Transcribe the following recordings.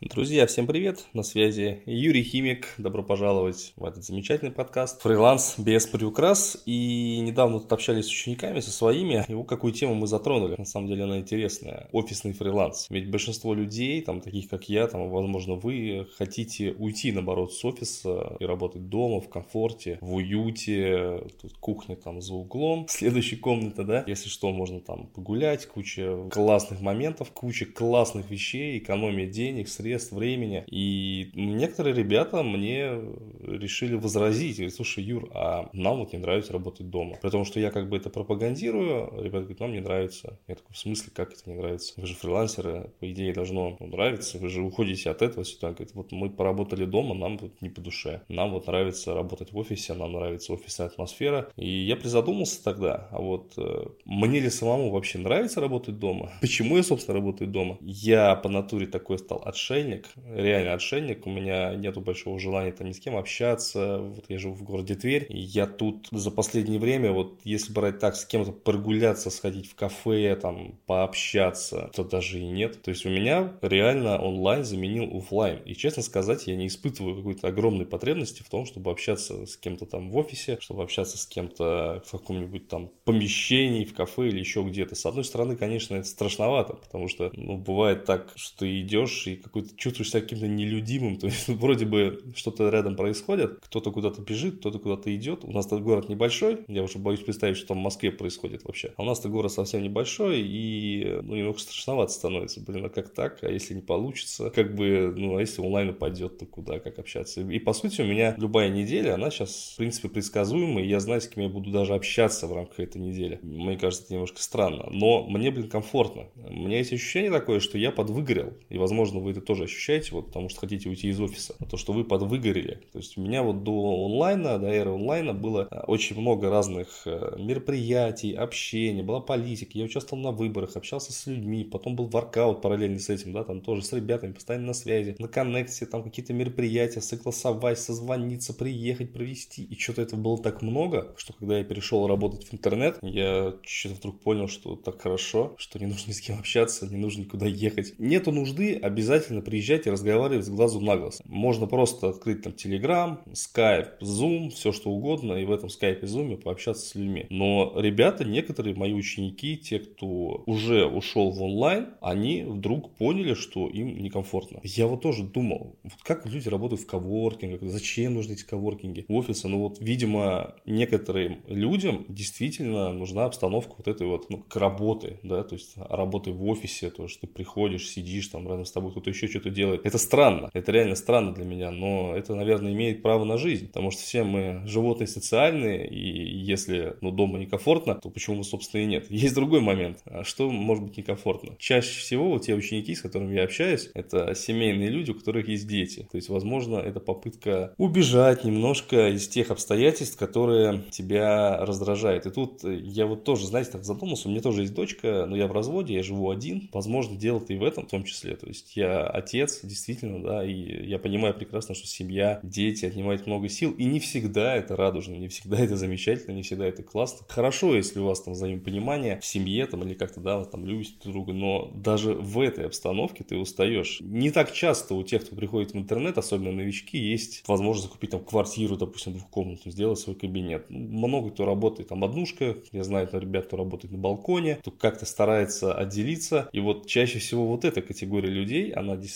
Друзья, всем привет! На связи Юрий Химик. Добро пожаловать в этот замечательный подкаст «Фриланс без приукрас». И недавно тут общались с учениками, со своими. Вот какую тему мы затронули. На самом деле она интересная. Офисный фриланс. Ведь большинство людей, там, таких как я, там, возможно, вы хотите уйти, наоборот, с офиса и работать дома, в комфорте, в уюте. Тут кухня там за углом, следующая комната, да. Если что, можно там погулять, куча классных моментов, куча классных вещей, экономия денег, средств средств, времени. И некоторые ребята мне решили возразить. Говорят, слушай, Юр, а нам вот не нравится работать дома. При том, что я как бы это пропагандирую, ребята говорят, нам не нравится. Я такой, в смысле, как это не нравится? Вы же фрилансеры, по идее, должно нравиться. Вы же уходите от этого сюда. Говорит, вот мы поработали дома, нам вот не по душе. Нам вот нравится работать в офисе, нам нравится офисная атмосфера. И я призадумался тогда, а вот э, мне ли самому вообще нравится работать дома? Почему я, собственно, работаю дома? Я по натуре такой стал отшельник отшельник, реально отшельник. У меня нету большого желания там ни с кем общаться. Вот я живу в городе Тверь, и я тут за последнее время, вот если брать так, с кем-то прогуляться, сходить в кафе, там, пообщаться, то даже и нет. То есть у меня реально онлайн заменил офлайн. И честно сказать, я не испытываю какой-то огромной потребности в том, чтобы общаться с кем-то там в офисе, чтобы общаться с кем-то в каком-нибудь там помещении, в кафе или еще где-то. С одной стороны, конечно, это страшновато, потому что, ну, бывает так, что ты идешь и какой-то чувствуешь себя каким-то нелюдимым, то есть вроде бы что-то рядом происходит, кто-то куда-то бежит, кто-то куда-то идет. У нас этот город небольшой, я уже боюсь представить, что там в Москве происходит вообще. А у нас-то город совсем небольшой, и ну, немного страшновато становится. Блин, а как так? А если не получится? Как бы, ну, а если онлайн упадет, то куда, как общаться? И по сути у меня любая неделя, она сейчас, в принципе, предсказуемая, и я знаю, с кем я буду даже общаться в рамках этой недели. Мне кажется, это немножко странно, но мне, блин, комфортно. У меня есть ощущение такое, что я подвыгорел, и, возможно, вы это тоже тоже ощущаете, вот, потому что хотите уйти из офиса, то, что вы подвыгорели. То есть у меня вот до онлайна, до эры онлайна было э, очень много разных э, мероприятий, общения, была политика, я участвовал на выборах, общался с людьми, потом был воркаут параллельно с этим, да, там тоже с ребятами, постоянно на связи, на коннекте, там какие-то мероприятия, согласовать, созвониться, приехать, провести. И что-то этого было так много, что когда я перешел работать в интернет, я что-то вдруг понял, что так хорошо, что не нужно ни с кем общаться, не нужно никуда ехать. Нету нужды обязательно приезжать и разговаривать с глазу на глаз. Можно просто открыть там Telegram, Skype, Zoom, все что угодно, и в этом Skype и Zoom пообщаться с людьми. Но ребята, некоторые мои ученики, те, кто уже ушел в онлайн, они вдруг поняли, что им некомфортно. Я вот тоже думал, вот как люди работают в коворкингах, зачем нужны эти коворкинги, офисы. Ну вот, видимо, некоторым людям действительно нужна обстановка вот этой вот, ну, к работе, да, то есть работы в офисе, то, что ты приходишь, сидишь, там рядом с тобой кто-то еще что-то делает. Это странно, это реально странно для меня, но это, наверное, имеет право на жизнь, потому что все мы животные социальные, и если ну, дома некомфортно, то почему, собственно, и нет. Есть другой момент, а что может быть некомфортно? Чаще всего вот те ученики, с которыми я общаюсь, это семейные люди, у которых есть дети. То есть, возможно, это попытка убежать немножко из тех обстоятельств, которые тебя раздражают. И тут я вот тоже, знаете, так задумался, у меня тоже есть дочка, но я в разводе, я живу один. Возможно, дело и в этом в том числе. То есть я отец, действительно, да, и я понимаю прекрасно, что семья, дети отнимают много сил, и не всегда это радужно, не всегда это замечательно, не всегда это классно. Хорошо, если у вас там взаимопонимание в семье, там, или как-то, да, там, любите друг друга, но даже в этой обстановке ты устаешь. Не так часто у тех, кто приходит в интернет, особенно новички, есть возможность закупить там квартиру, допустим, двухкомнатную, сделать свой кабинет. Много кто работает там однушка, я знаю там ребят, кто работает на балконе, кто как-то старается отделиться, и вот чаще всего вот эта категория людей, она действительно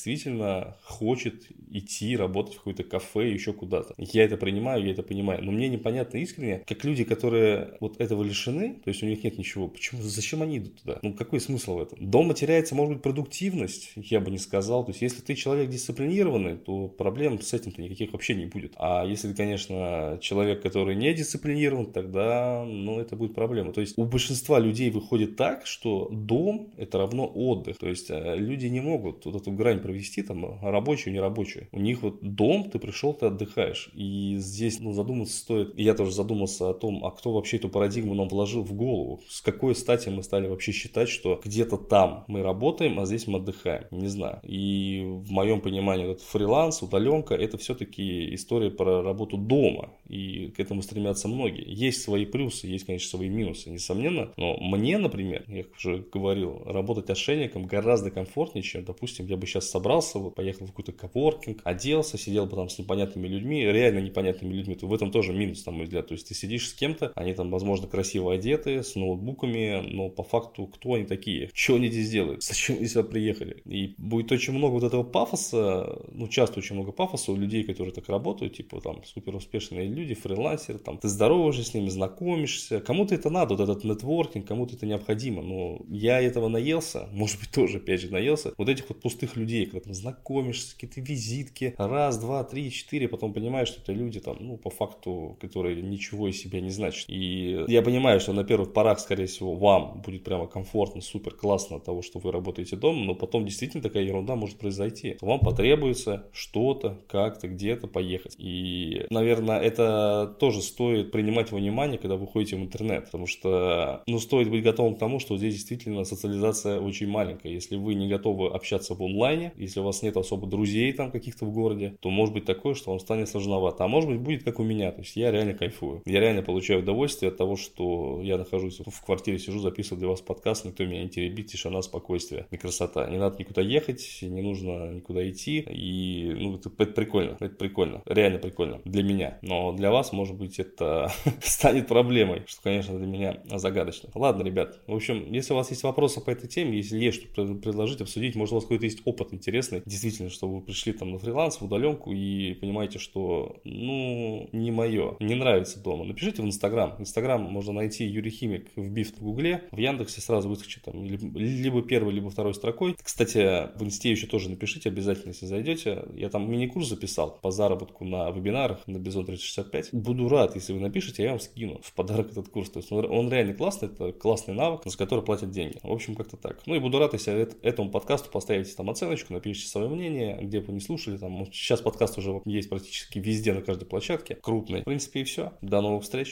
хочет идти работать в какое-то кафе, еще куда-то. Я это принимаю, я это понимаю. Но мне непонятно искренне, как люди, которые вот этого лишены, то есть у них нет ничего, почему, зачем они идут туда? Ну, какой смысл в этом? Дома теряется, может быть, продуктивность, я бы не сказал. То есть, если ты человек дисциплинированный, то проблем с этим-то никаких вообще не будет. А если ты, конечно, человек, который не дисциплинирован, тогда, ну, это будет проблема. То есть, у большинства людей выходит так, что дом – это равно отдых. То есть, э, люди не могут вот эту грань провести, там, рабочую, нерабочую. У них вот дом, ты пришел, ты отдыхаешь. И здесь, ну, задуматься стоит. И я тоже задумался о том, а кто вообще эту парадигму нам вложил в голову. С какой стати мы стали вообще считать, что где-то там мы работаем, а здесь мы отдыхаем. Не знаю. И в моем понимании этот фриланс, удаленка, это все-таки история про работу дома. И к этому стремятся многие. Есть свои плюсы, есть, конечно, свои минусы, несомненно. Но мне, например, я уже говорил, работать отшельником гораздо комфортнее, чем, допустим, я бы сейчас собрался, вот, поехал в какой-то коворкинг, оделся, сидел бы там с непонятными людьми, реально непонятными людьми, то в этом тоже минус, на мой взгляд. То есть ты сидишь с кем-то, они там, возможно, красиво одеты, с ноутбуками, но по факту кто они такие? Что они здесь делают? Зачем они сюда приехали? И будет очень много вот этого пафоса, ну, часто очень много пафоса у людей, которые так работают, типа там супер успешные люди, фрилансеры, там, ты здороваешься с ними, знакомишься, кому-то это надо, вот этот нетворкинг, кому-то это необходимо, но я этого наелся, может быть, тоже, опять же, наелся, вот этих вот пустых людей, когда ты знакомишься, какие-то визитки, раз, два, три, четыре, потом понимаешь, что это люди там, ну, по факту, которые ничего из себя не значат. И я понимаю, что на первых порах, скорее всего, вам будет прямо комфортно, супер классно от того, что вы работаете дома, но потом действительно такая ерунда может произойти. Вам потребуется что-то, как-то, где-то поехать. И, наверное, это тоже стоит принимать во внимание, когда вы ходите в интернет, потому что, ну, стоит быть готовым к тому, что здесь действительно социализация очень маленькая. Если вы не готовы общаться в онлайне, если у вас нет особо друзей там каких-то в городе, то может быть такое, что вам станет сложновато. А может быть будет как у меня, то есть я реально кайфую. Я реально получаю удовольствие от того, что я нахожусь в квартире, сижу, записываю для вас подкаст, никто меня не теребит, тишина, спокойствие и красота. Не надо никуда ехать, не нужно никуда идти, и ну, это, это прикольно, это прикольно, реально прикольно для меня. Но для вас, может быть, это станет проблемой, что, конечно, для меня загадочно. Ладно, ребят, в общем, если у вас есть вопросы по этой теме, если есть что предложить, обсудить, может, у вас какой-то есть опыт интересный, действительно, что вы пришли там на фриланс, в удаленку и понимаете, что, ну, не мое, не нравится дома, напишите в Инстаграм. Инстаграм можно найти Юрий Химик, вбив в Гугле, в Яндексе сразу выскочит там либо первой, либо второй строкой. Кстати, в Инсте еще тоже напишите обязательно, если зайдете. Я там мини-курс записал по заработку на вебинарах на Бизон 365. Буду рад, если вы напишите, я вам скину в подарок этот курс. То есть он, он реально классный, это классный навык, за который платят деньги. В общем, как-то так. Ну и буду рад, если этому подкасту поставите там оценочку, напишите свое мнение, где бы вы не слушали. Там, сейчас подкаст уже есть практически везде, на каждой площадке. Крупный. В принципе, и все. До новых встреч.